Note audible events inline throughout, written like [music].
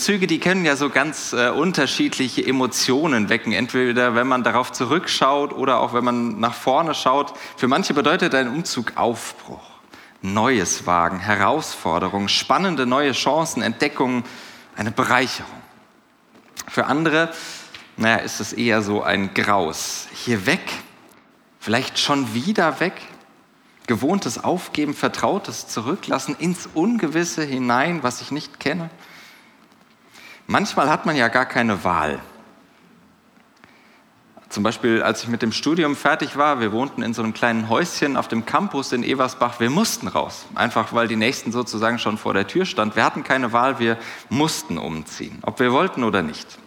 Umzüge, die können ja so ganz äh, unterschiedliche Emotionen wecken. Entweder wenn man darauf zurückschaut oder auch wenn man nach vorne schaut. Für manche bedeutet ein Umzug Aufbruch, Neues wagen, Herausforderung, spannende neue Chancen, Entdeckungen, eine Bereicherung. Für andere, naja, ist es eher so ein Graus. Hier weg, vielleicht schon wieder weg, gewohntes Aufgeben, Vertrautes zurücklassen, ins Ungewisse hinein, was ich nicht kenne. Manchmal hat man ja gar keine Wahl. Zum Beispiel, als ich mit dem Studium fertig war, wir wohnten in so einem kleinen Häuschen auf dem Campus in Eversbach, wir mussten raus. Einfach weil die Nächsten sozusagen schon vor der Tür standen. Wir hatten keine Wahl, wir mussten umziehen, ob wir wollten oder nicht.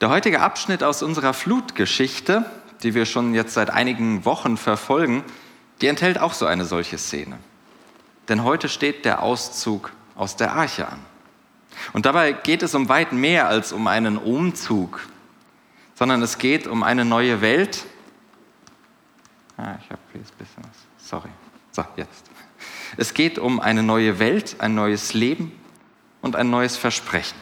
Der heutige Abschnitt aus unserer Flutgeschichte, die wir schon jetzt seit einigen Wochen verfolgen, die enthält auch so eine solche Szene. Denn heute steht der Auszug aus der Arche an. Und dabei geht es um weit mehr als um einen Umzug, sondern es geht um eine neue Welt. Ah, ich habe hier ein bisschen was. Sorry. So, jetzt. Es geht um eine neue Welt, ein neues Leben und ein neues Versprechen.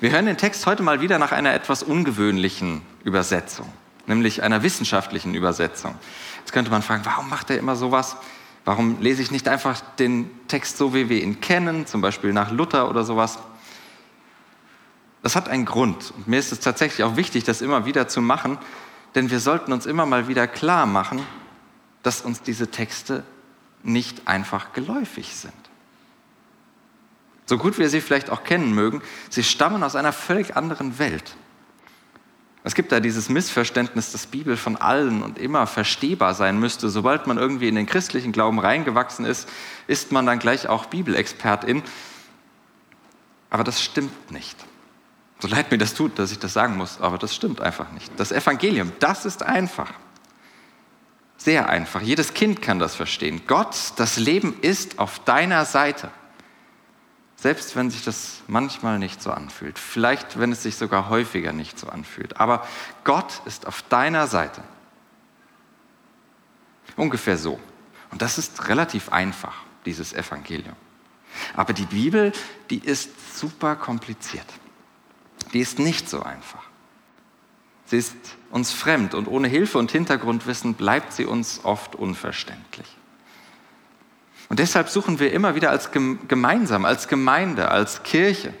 Wir hören den Text heute mal wieder nach einer etwas ungewöhnlichen Übersetzung, nämlich einer wissenschaftlichen Übersetzung. Jetzt könnte man fragen, warum macht er immer sowas? Warum lese ich nicht einfach den Text so, wie wir ihn kennen, zum Beispiel nach Luther oder sowas? Das hat einen Grund. Und mir ist es tatsächlich auch wichtig, das immer wieder zu machen, denn wir sollten uns immer mal wieder klar machen, dass uns diese Texte nicht einfach geläufig sind. So gut wir sie vielleicht auch kennen mögen, sie stammen aus einer völlig anderen Welt. Es gibt da dieses Missverständnis, dass Bibel von allen und immer verstehbar sein müsste. Sobald man irgendwie in den christlichen Glauben reingewachsen ist, ist man dann gleich auch Bibelexpertin. Aber das stimmt nicht. So leid mir das tut, dass ich das sagen muss, aber das stimmt einfach nicht. Das Evangelium, das ist einfach. Sehr einfach. Jedes Kind kann das verstehen. Gott, das Leben ist auf deiner Seite. Selbst wenn sich das manchmal nicht so anfühlt, vielleicht wenn es sich sogar häufiger nicht so anfühlt. Aber Gott ist auf deiner Seite. Ungefähr so. Und das ist relativ einfach, dieses Evangelium. Aber die Bibel, die ist super kompliziert. Die ist nicht so einfach. Sie ist uns fremd und ohne Hilfe und Hintergrundwissen bleibt sie uns oft unverständlich. Und deshalb suchen wir immer wieder als gemeinsam, als Gemeinde, als Kirche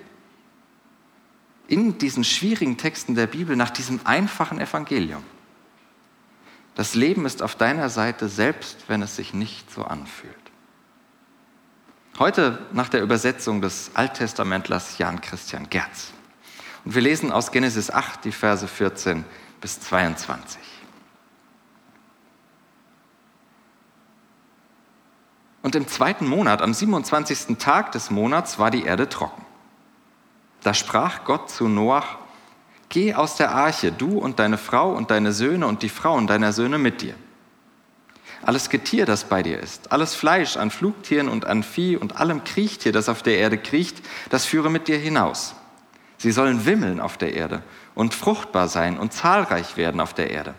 in diesen schwierigen Texten der Bibel nach diesem einfachen Evangelium. Das Leben ist auf deiner Seite, selbst wenn es sich nicht so anfühlt. Heute nach der Übersetzung des Alttestamentlers Jan Christian Gerz. Und wir lesen aus Genesis 8 die Verse 14 bis 22. Und im zweiten Monat, am 27. Tag des Monats, war die Erde trocken. Da sprach Gott zu Noach, Geh aus der Arche, du und deine Frau und deine Söhne und die Frauen deiner Söhne mit dir. Alles Getier, das bei dir ist, alles Fleisch an Flugtieren und an Vieh und allem Kriechtier, das auf der Erde kriecht, das führe mit dir hinaus. Sie sollen wimmeln auf der Erde und fruchtbar sein und zahlreich werden auf der Erde.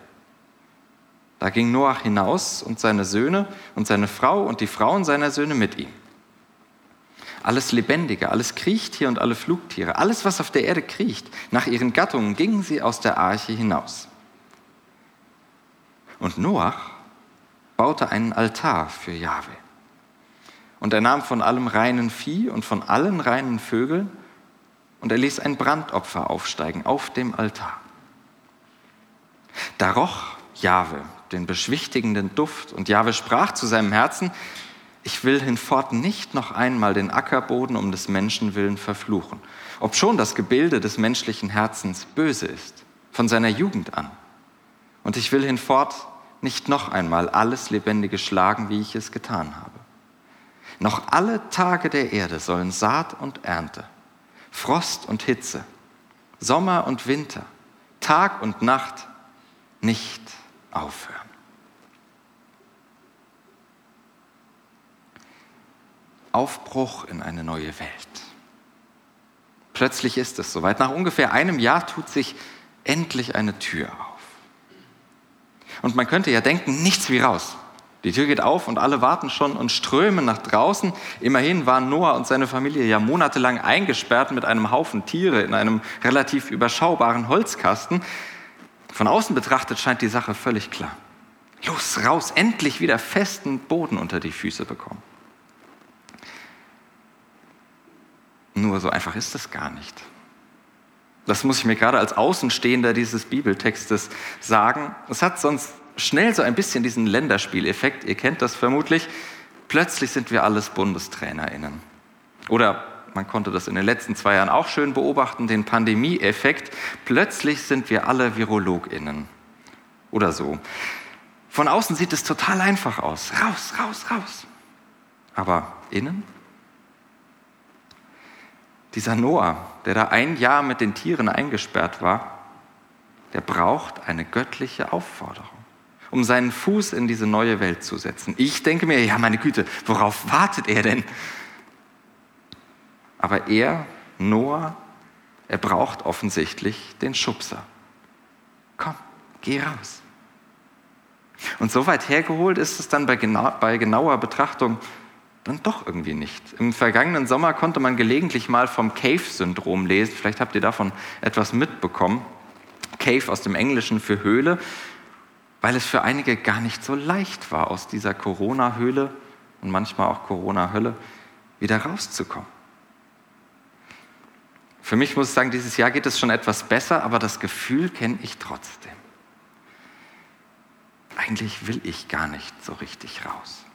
Da ging Noach hinaus und seine Söhne und seine Frau und die Frauen seiner Söhne mit ihm. Alles Lebendige, alles Kriechtier und alle Flugtiere, alles, was auf der Erde kriecht, nach ihren Gattungen gingen sie aus der Arche hinaus. Und Noach baute einen Altar für Jahwe. Und er nahm von allem reinen Vieh und von allen reinen Vögeln und er ließ ein Brandopfer aufsteigen auf dem Altar. Da roch Jahwe den beschwichtigenden Duft. Und Jahwe sprach zu seinem Herzen, ich will hinfort nicht noch einmal den Ackerboden um des Menschen willen verfluchen, obschon das Gebilde des menschlichen Herzens böse ist, von seiner Jugend an. Und ich will hinfort nicht noch einmal alles Lebendige schlagen, wie ich es getan habe. Noch alle Tage der Erde sollen Saat und Ernte, Frost und Hitze, Sommer und Winter, Tag und Nacht nicht aufhören. Aufbruch in eine neue Welt. Plötzlich ist es soweit. Nach ungefähr einem Jahr tut sich endlich eine Tür auf. Und man könnte ja denken, nichts wie raus. Die Tür geht auf und alle warten schon und strömen nach draußen. Immerhin waren Noah und seine Familie ja monatelang eingesperrt mit einem Haufen Tiere in einem relativ überschaubaren Holzkasten. Von außen betrachtet scheint die Sache völlig klar. Los, raus, endlich wieder festen Boden unter die Füße bekommen. Nur so einfach ist es gar nicht. Das muss ich mir gerade als Außenstehender dieses Bibeltextes sagen. Es hat sonst schnell so ein bisschen diesen Länderspieleffekt. Ihr kennt das vermutlich. Plötzlich sind wir alles BundestrainerInnen. Oder man konnte das in den letzten zwei Jahren auch schön beobachten, den Pandemie-Effekt. Plötzlich sind wir alle VirologInnen. Oder so. Von außen sieht es total einfach aus. Raus, raus, raus. Aber innen? Dieser Noah, der da ein Jahr mit den Tieren eingesperrt war, der braucht eine göttliche Aufforderung, um seinen Fuß in diese neue Welt zu setzen. Ich denke mir, ja, meine Güte, worauf wartet er denn? Aber er, Noah, er braucht offensichtlich den Schubser. Komm, geh raus. Und so weit hergeholt ist es dann bei, genau, bei genauer Betrachtung dann doch irgendwie nicht. Im vergangenen Sommer konnte man gelegentlich mal vom Cave-Syndrom lesen. Vielleicht habt ihr davon etwas mitbekommen. Cave aus dem Englischen für Höhle, weil es für einige gar nicht so leicht war, aus dieser Corona-Höhle und manchmal auch Corona-Hölle wieder rauszukommen. Für mich muss ich sagen, dieses Jahr geht es schon etwas besser, aber das Gefühl kenne ich trotzdem. Eigentlich will ich gar nicht so richtig raus.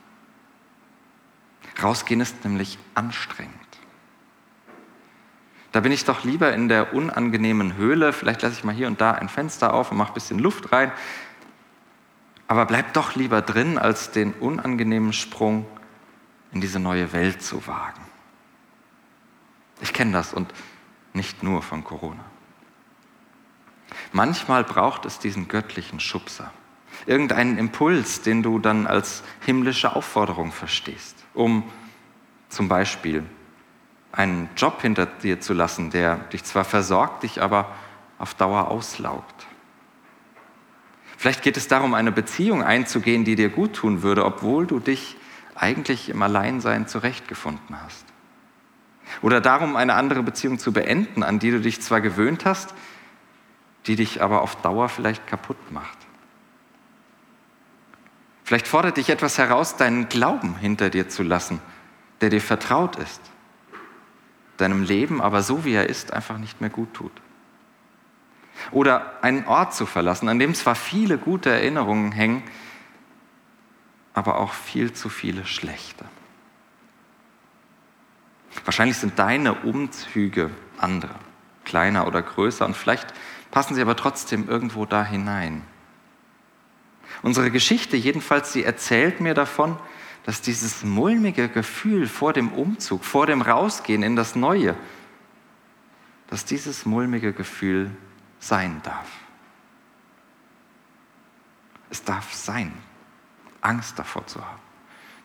Rausgehen ist nämlich anstrengend. Da bin ich doch lieber in der unangenehmen Höhle. Vielleicht lasse ich mal hier und da ein Fenster auf und mache ein bisschen Luft rein. Aber bleib doch lieber drin, als den unangenehmen Sprung in diese neue Welt zu wagen. Ich kenne das und nicht nur von Corona. Manchmal braucht es diesen göttlichen Schubser irgendeinen Impuls, den du dann als himmlische Aufforderung verstehst, um zum Beispiel einen Job hinter dir zu lassen, der dich zwar versorgt, dich aber auf Dauer auslaugt. Vielleicht geht es darum, eine Beziehung einzugehen, die dir gut tun würde, obwohl du dich eigentlich im Alleinsein zurechtgefunden hast. Oder darum, eine andere Beziehung zu beenden, an die du dich zwar gewöhnt hast, die dich aber auf Dauer vielleicht kaputt macht. Vielleicht fordert dich etwas heraus, deinen Glauben hinter dir zu lassen, der dir vertraut ist, deinem Leben aber so wie er ist einfach nicht mehr gut tut. Oder einen Ort zu verlassen, an dem zwar viele gute Erinnerungen hängen, aber auch viel zu viele schlechte. Wahrscheinlich sind deine Umzüge andere, kleiner oder größer und vielleicht passen sie aber trotzdem irgendwo da hinein. Unsere Geschichte jedenfalls, sie erzählt mir davon, dass dieses mulmige Gefühl vor dem Umzug, vor dem Rausgehen in das Neue, dass dieses mulmige Gefühl sein darf. Es darf sein, Angst davor zu haben,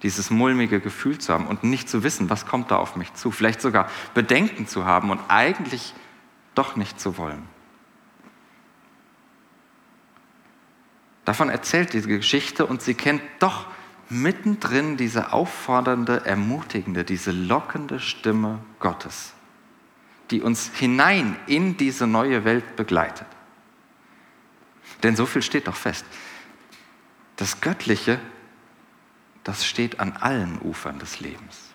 dieses mulmige Gefühl zu haben und nicht zu wissen, was kommt da auf mich zu, vielleicht sogar Bedenken zu haben und eigentlich doch nicht zu wollen. Davon erzählt diese Geschichte und sie kennt doch mittendrin diese auffordernde, ermutigende, diese lockende Stimme Gottes, die uns hinein in diese neue Welt begleitet. Denn so viel steht doch fest. Das Göttliche, das steht an allen Ufern des Lebens.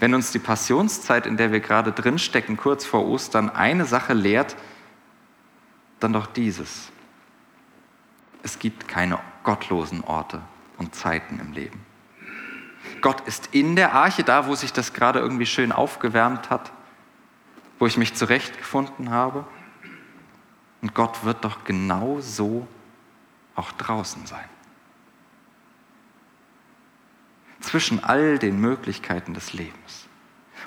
Wenn uns die Passionszeit, in der wir gerade drinstecken, kurz vor Ostern, eine Sache lehrt, dann doch dieses es gibt keine gottlosen Orte und Zeiten im Leben. Gott ist in der Arche, da wo sich das gerade irgendwie schön aufgewärmt hat, wo ich mich zurechtgefunden habe. Und Gott wird doch genau so auch draußen sein. Zwischen all den Möglichkeiten des Lebens.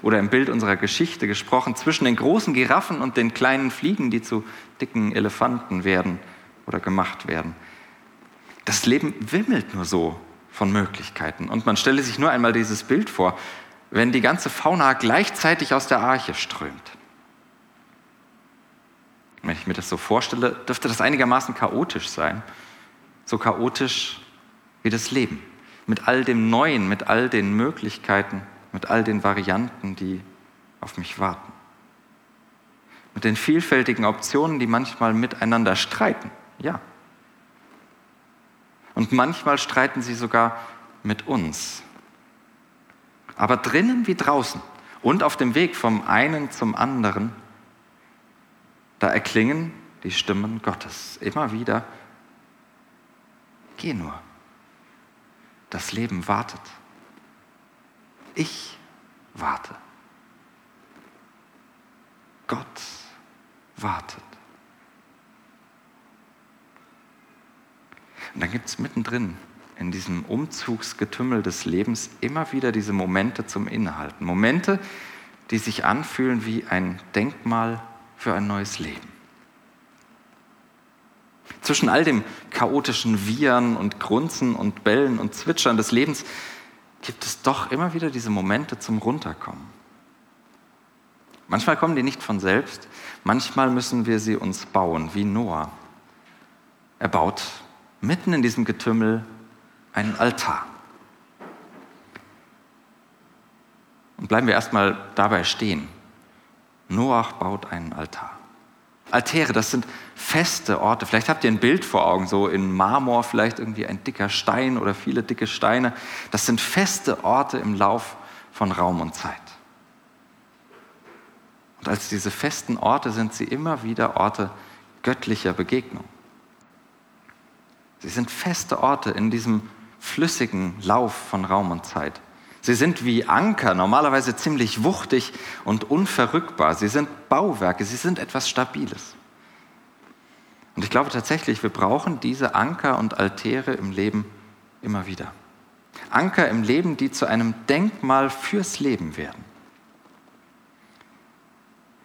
Oder im Bild unserer Geschichte gesprochen, zwischen den großen Giraffen und den kleinen Fliegen, die zu dicken Elefanten werden oder gemacht werden. Das Leben wimmelt nur so von Möglichkeiten. Und man stelle sich nur einmal dieses Bild vor, wenn die ganze Fauna gleichzeitig aus der Arche strömt. Wenn ich mir das so vorstelle, dürfte das einigermaßen chaotisch sein. So chaotisch wie das Leben. Mit all dem Neuen, mit all den Möglichkeiten, mit all den Varianten, die auf mich warten. Mit den vielfältigen Optionen, die manchmal miteinander streiten. Ja. Und manchmal streiten sie sogar mit uns. Aber drinnen wie draußen und auf dem Weg vom einen zum anderen, da erklingen die Stimmen Gottes immer wieder. Geh nur. Das Leben wartet. Ich warte. Gott wartet. Und dann gibt es mittendrin in diesem Umzugsgetümmel des Lebens immer wieder diese Momente zum Innehalten. Momente, die sich anfühlen wie ein Denkmal für ein neues Leben. Zwischen all dem chaotischen Wiehern und Grunzen und Bellen und Zwitschern des Lebens gibt es doch immer wieder diese Momente zum Runterkommen. Manchmal kommen die nicht von selbst, manchmal müssen wir sie uns bauen, wie Noah. Er baut mitten in diesem Getümmel einen Altar. Und bleiben wir erstmal dabei stehen. Noach baut einen Altar. Altäre, das sind feste Orte. Vielleicht habt ihr ein Bild vor Augen, so in Marmor vielleicht irgendwie ein dicker Stein oder viele dicke Steine. Das sind feste Orte im Lauf von Raum und Zeit. Und als diese festen Orte sind sie immer wieder Orte göttlicher Begegnung. Sie sind feste Orte in diesem flüssigen Lauf von Raum und Zeit. Sie sind wie Anker, normalerweise ziemlich wuchtig und unverrückbar. Sie sind Bauwerke, sie sind etwas Stabiles. Und ich glaube tatsächlich, wir brauchen diese Anker und Altäre im Leben immer wieder. Anker im Leben, die zu einem Denkmal fürs Leben werden.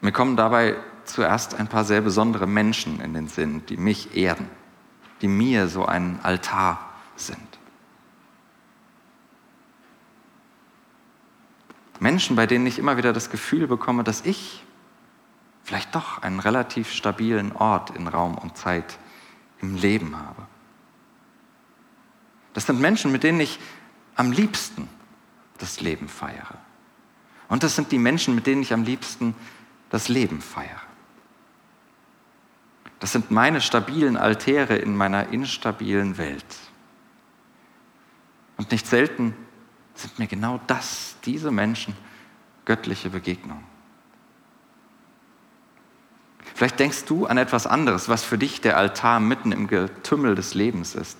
Mir kommen dabei zuerst ein paar sehr besondere Menschen in den Sinn, die mich erden die mir so ein Altar sind. Menschen, bei denen ich immer wieder das Gefühl bekomme, dass ich vielleicht doch einen relativ stabilen Ort in Raum und Zeit im Leben habe. Das sind Menschen, mit denen ich am liebsten das Leben feiere. Und das sind die Menschen, mit denen ich am liebsten das Leben feiere. Das sind meine stabilen Altäre in meiner instabilen Welt. Und nicht selten sind mir genau das, diese Menschen, göttliche Begegnungen. Vielleicht denkst du an etwas anderes, was für dich der Altar mitten im Getümmel des Lebens ist.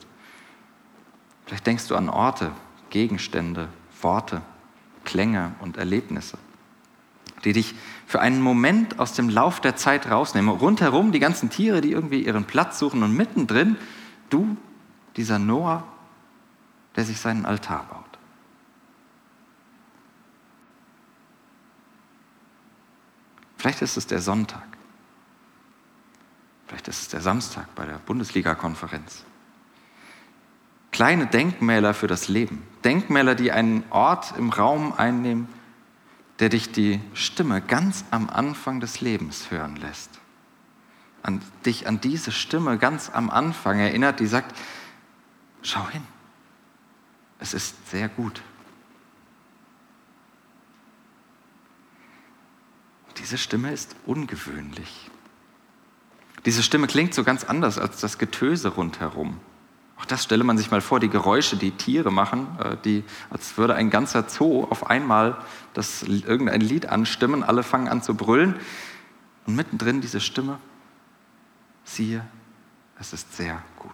Vielleicht denkst du an Orte, Gegenstände, Worte, Klänge und Erlebnisse die dich für einen Moment aus dem Lauf der Zeit rausnehmen. Rundherum die ganzen Tiere, die irgendwie ihren Platz suchen und mittendrin du, dieser Noah, der sich seinen Altar baut. Vielleicht ist es der Sonntag. Vielleicht ist es der Samstag bei der Bundesliga-Konferenz. Kleine Denkmäler für das Leben. Denkmäler, die einen Ort im Raum einnehmen, der dich die Stimme ganz am Anfang des Lebens hören lässt. An dich an diese Stimme ganz am Anfang erinnert, die sagt, schau hin, es ist sehr gut. Diese Stimme ist ungewöhnlich. Diese Stimme klingt so ganz anders als das Getöse rundherum. Auch das stelle man sich mal vor, die Geräusche, die Tiere machen, äh, die, als würde ein ganzer Zoo auf einmal das, irgendein Lied anstimmen, alle fangen an zu brüllen und mittendrin diese Stimme, siehe, es ist sehr gut.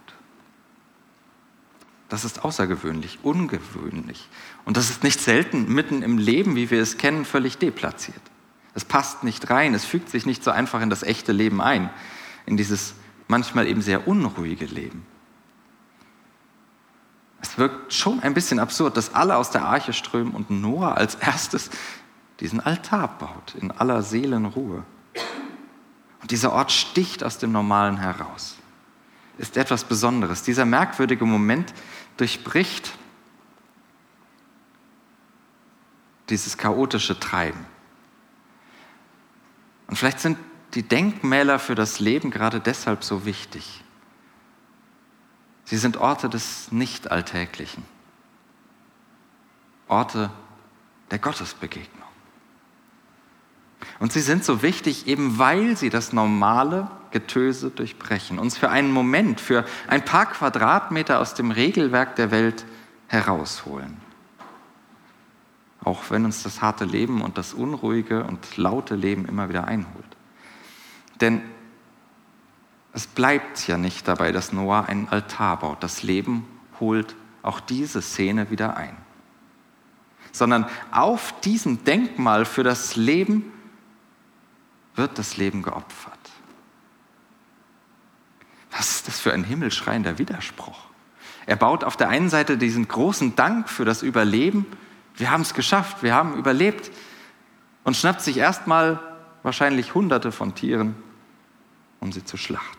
Das ist außergewöhnlich, ungewöhnlich. Und das ist nicht selten mitten im Leben, wie wir es kennen, völlig deplatziert. Es passt nicht rein, es fügt sich nicht so einfach in das echte Leben ein, in dieses manchmal eben sehr unruhige Leben. Es wirkt schon ein bisschen absurd, dass alle aus der Arche strömen und Noah als erstes diesen Altar baut, in aller Seelenruhe. Und dieser Ort sticht aus dem Normalen heraus, ist etwas Besonderes. Dieser merkwürdige Moment durchbricht dieses chaotische Treiben. Und vielleicht sind die Denkmäler für das Leben gerade deshalb so wichtig. Sie sind Orte des Nicht-Alltäglichen, Orte der Gottesbegegnung. Und sie sind so wichtig, eben weil sie das normale Getöse durchbrechen, uns für einen Moment, für ein paar Quadratmeter aus dem Regelwerk der Welt herausholen. Auch wenn uns das harte Leben und das unruhige und laute Leben immer wieder einholt. Denn es bleibt ja nicht dabei, dass Noah einen Altar baut. Das Leben holt auch diese Szene wieder ein. Sondern auf diesem Denkmal für das Leben wird das Leben geopfert. Was ist das für ein himmelschreiender Widerspruch? Er baut auf der einen Seite diesen großen Dank für das Überleben. Wir haben es geschafft, wir haben überlebt. Und schnappt sich erstmal wahrscheinlich Hunderte von Tieren, um sie zu schlachten.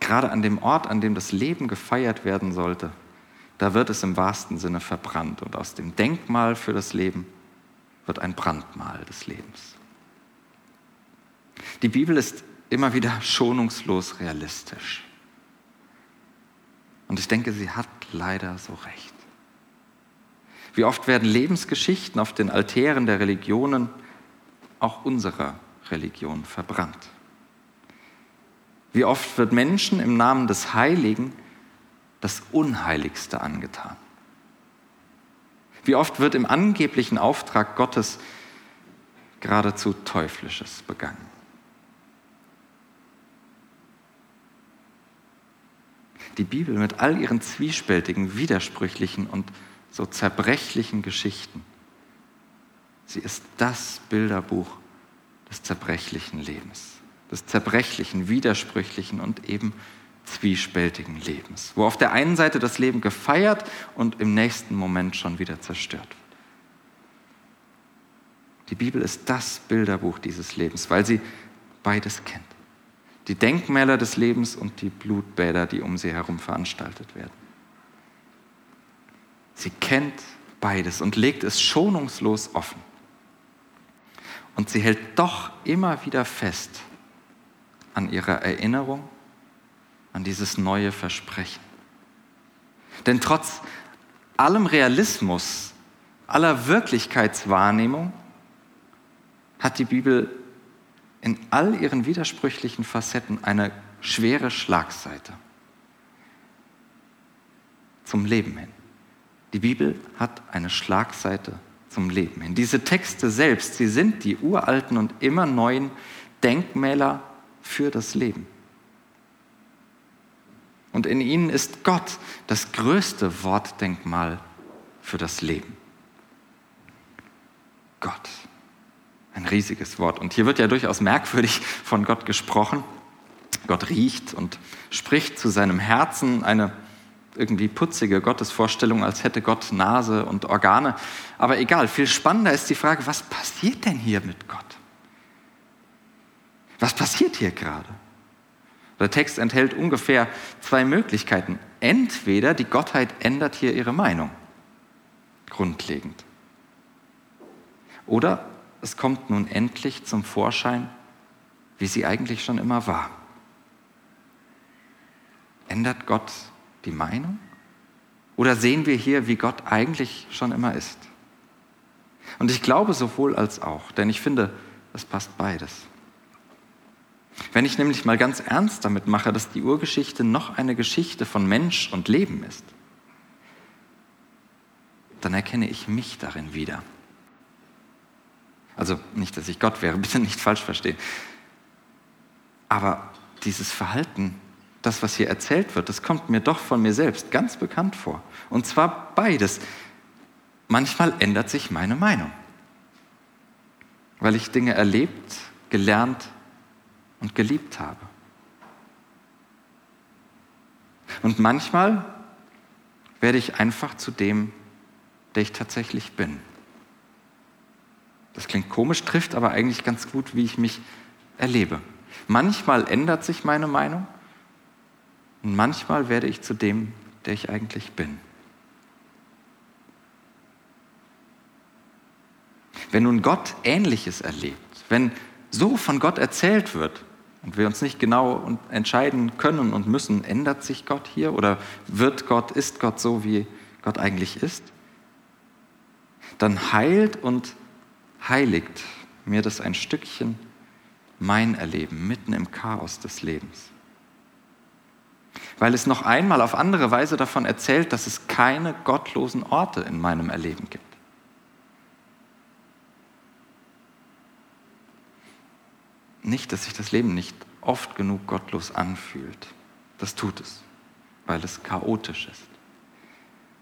Gerade an dem Ort, an dem das Leben gefeiert werden sollte, da wird es im wahrsten Sinne verbrannt. Und aus dem Denkmal für das Leben wird ein Brandmal des Lebens. Die Bibel ist immer wieder schonungslos realistisch. Und ich denke, sie hat leider so recht. Wie oft werden Lebensgeschichten auf den Altären der Religionen, auch unserer Religion, verbrannt. Wie oft wird Menschen im Namen des Heiligen das Unheiligste angetan. Wie oft wird im angeblichen Auftrag Gottes geradezu Teuflisches begangen. Die Bibel mit all ihren zwiespältigen, widersprüchlichen und so zerbrechlichen Geschichten, sie ist das Bilderbuch des zerbrechlichen Lebens, des zerbrechlichen, widersprüchlichen und eben zwiespältigen Lebens, wo auf der einen Seite das Leben gefeiert und im nächsten Moment schon wieder zerstört wird. Die Bibel ist das Bilderbuch dieses Lebens, weil sie beides kennt. Die Denkmäler des Lebens und die Blutbäder, die um sie herum veranstaltet werden. Sie kennt beides und legt es schonungslos offen. Und sie hält doch immer wieder fest an ihrer Erinnerung an dieses neue Versprechen. Denn trotz allem Realismus, aller Wirklichkeitswahrnehmung hat die Bibel in all ihren widersprüchlichen Facetten eine schwere Schlagseite zum Leben hin. Die Bibel hat eine Schlagseite zum Leben hin. Diese Texte selbst, sie sind die uralten und immer neuen Denkmäler für das Leben. Und in ihnen ist Gott das größte Wortdenkmal für das Leben. Gott. Ein riesiges Wort. Und hier wird ja durchaus merkwürdig von Gott gesprochen. Gott riecht und spricht zu seinem Herzen eine irgendwie putzige Gottesvorstellung, als hätte Gott Nase und Organe. Aber egal, viel spannender ist die Frage, was passiert denn hier mit Gott? Was passiert hier gerade? Der Text enthält ungefähr zwei Möglichkeiten. Entweder die Gottheit ändert hier ihre Meinung, grundlegend. Oder es kommt nun endlich zum Vorschein, wie sie eigentlich schon immer war. Ändert Gott die Meinung? Oder sehen wir hier, wie Gott eigentlich schon immer ist? Und ich glaube sowohl als auch, denn ich finde, es passt beides. Wenn ich nämlich mal ganz ernst damit mache, dass die Urgeschichte noch eine Geschichte von Mensch und Leben ist, dann erkenne ich mich darin wieder. Also nicht, dass ich Gott wäre, [laughs] bitte nicht falsch verstehen. Aber dieses Verhalten, das, was hier erzählt wird, das kommt mir doch von mir selbst ganz bekannt vor. Und zwar beides. Manchmal ändert sich meine Meinung, weil ich Dinge erlebt, gelernt und geliebt habe. Und manchmal werde ich einfach zu dem, der ich tatsächlich bin. Das klingt komisch, trifft aber eigentlich ganz gut, wie ich mich erlebe. Manchmal ändert sich meine Meinung und manchmal werde ich zu dem, der ich eigentlich bin. Wenn nun Gott Ähnliches erlebt, wenn so von Gott erzählt wird und wir uns nicht genau entscheiden können und müssen, ändert sich Gott hier oder wird Gott, ist Gott so, wie Gott eigentlich ist, dann heilt und heiligt mir das ein Stückchen mein Erleben mitten im Chaos des Lebens. Weil es noch einmal auf andere Weise davon erzählt, dass es keine gottlosen Orte in meinem Erleben gibt. Nicht, dass sich das Leben nicht oft genug gottlos anfühlt. Das tut es, weil es chaotisch ist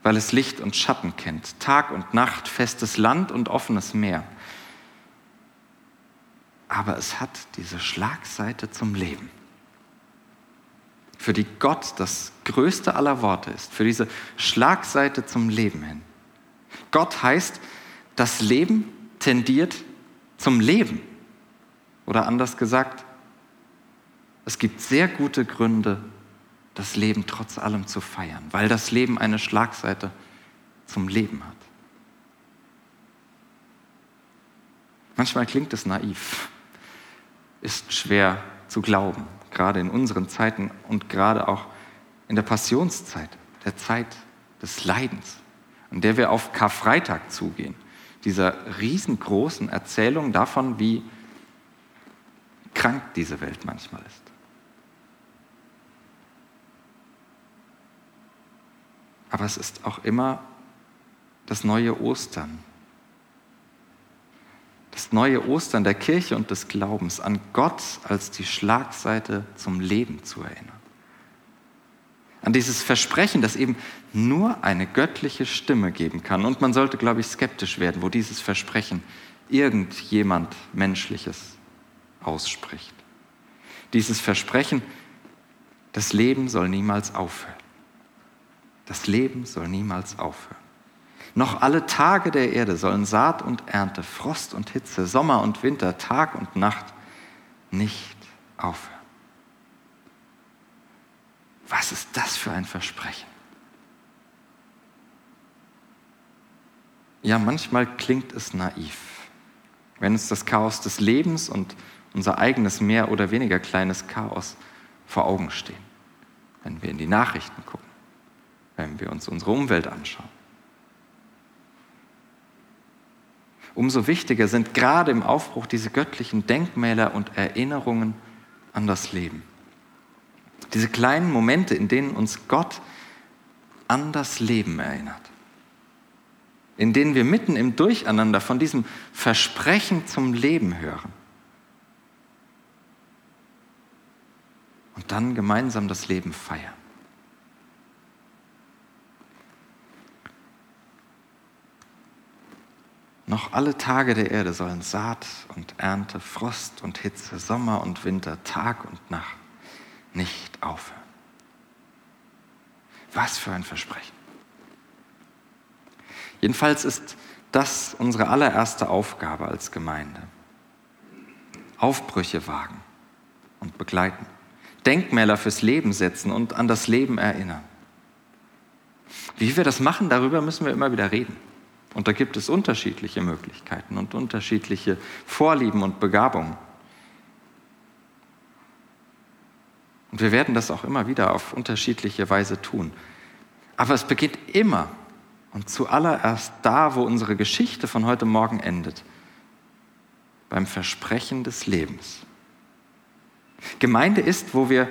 weil es Licht und Schatten kennt, Tag und Nacht, festes Land und offenes Meer. Aber es hat diese Schlagseite zum Leben, für die Gott das größte aller Worte ist, für diese Schlagseite zum Leben hin. Gott heißt, das Leben tendiert zum Leben. Oder anders gesagt, es gibt sehr gute Gründe, das Leben trotz allem zu feiern, weil das Leben eine Schlagseite zum Leben hat. Manchmal klingt es naiv, ist schwer zu glauben, gerade in unseren Zeiten und gerade auch in der Passionszeit, der Zeit des Leidens, in der wir auf Karfreitag zugehen, dieser riesengroßen Erzählung davon, wie krank diese Welt manchmal ist. aber es ist auch immer das neue Ostern. Das neue Ostern der Kirche und des Glaubens an Gott als die Schlagseite zum Leben zu erinnern. An dieses Versprechen, das eben nur eine göttliche Stimme geben kann. Und man sollte, glaube ich, skeptisch werden, wo dieses Versprechen irgendjemand Menschliches ausspricht. Dieses Versprechen, das Leben soll niemals aufhören. Das Leben soll niemals aufhören. Noch alle Tage der Erde sollen Saat und Ernte, Frost und Hitze, Sommer und Winter, Tag und Nacht nicht aufhören. Was ist das für ein Versprechen? Ja, manchmal klingt es naiv, wenn uns das Chaos des Lebens und unser eigenes mehr oder weniger kleines Chaos vor Augen stehen, wenn wir in die Nachrichten gucken wenn wir uns unsere Umwelt anschauen. Umso wichtiger sind gerade im Aufbruch diese göttlichen Denkmäler und Erinnerungen an das Leben. Diese kleinen Momente, in denen uns Gott an das Leben erinnert. In denen wir mitten im Durcheinander von diesem Versprechen zum Leben hören. Und dann gemeinsam das Leben feiern. Noch alle Tage der Erde sollen Saat und Ernte, Frost und Hitze, Sommer und Winter, Tag und Nacht nicht aufhören. Was für ein Versprechen. Jedenfalls ist das unsere allererste Aufgabe als Gemeinde. Aufbrüche wagen und begleiten. Denkmäler fürs Leben setzen und an das Leben erinnern. Wie wir das machen, darüber müssen wir immer wieder reden. Und da gibt es unterschiedliche Möglichkeiten und unterschiedliche Vorlieben und Begabungen. Und wir werden das auch immer wieder auf unterschiedliche Weise tun. Aber es beginnt immer und zuallererst da, wo unsere Geschichte von heute Morgen endet, beim Versprechen des Lebens. Gemeinde ist, wo wir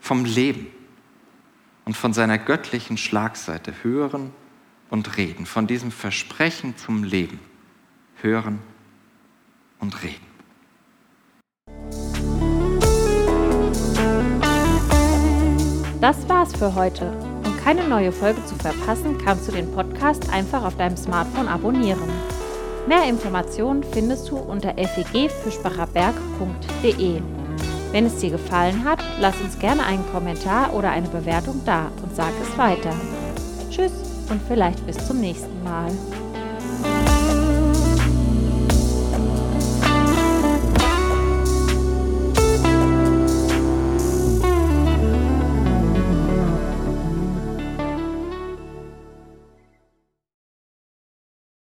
vom Leben und von seiner göttlichen Schlagseite hören und reden, von diesem Versprechen zum Leben hören und reden. Das war's für heute. Um keine neue Folge zu verpassen, kannst du den Podcast einfach auf deinem Smartphone abonnieren. Mehr Informationen findest du unter fegfischbacherberg.de. Wenn es dir gefallen hat, lass uns gerne einen Kommentar oder eine Bewertung da und sag es weiter. Tschüss und vielleicht bis zum nächsten Mal.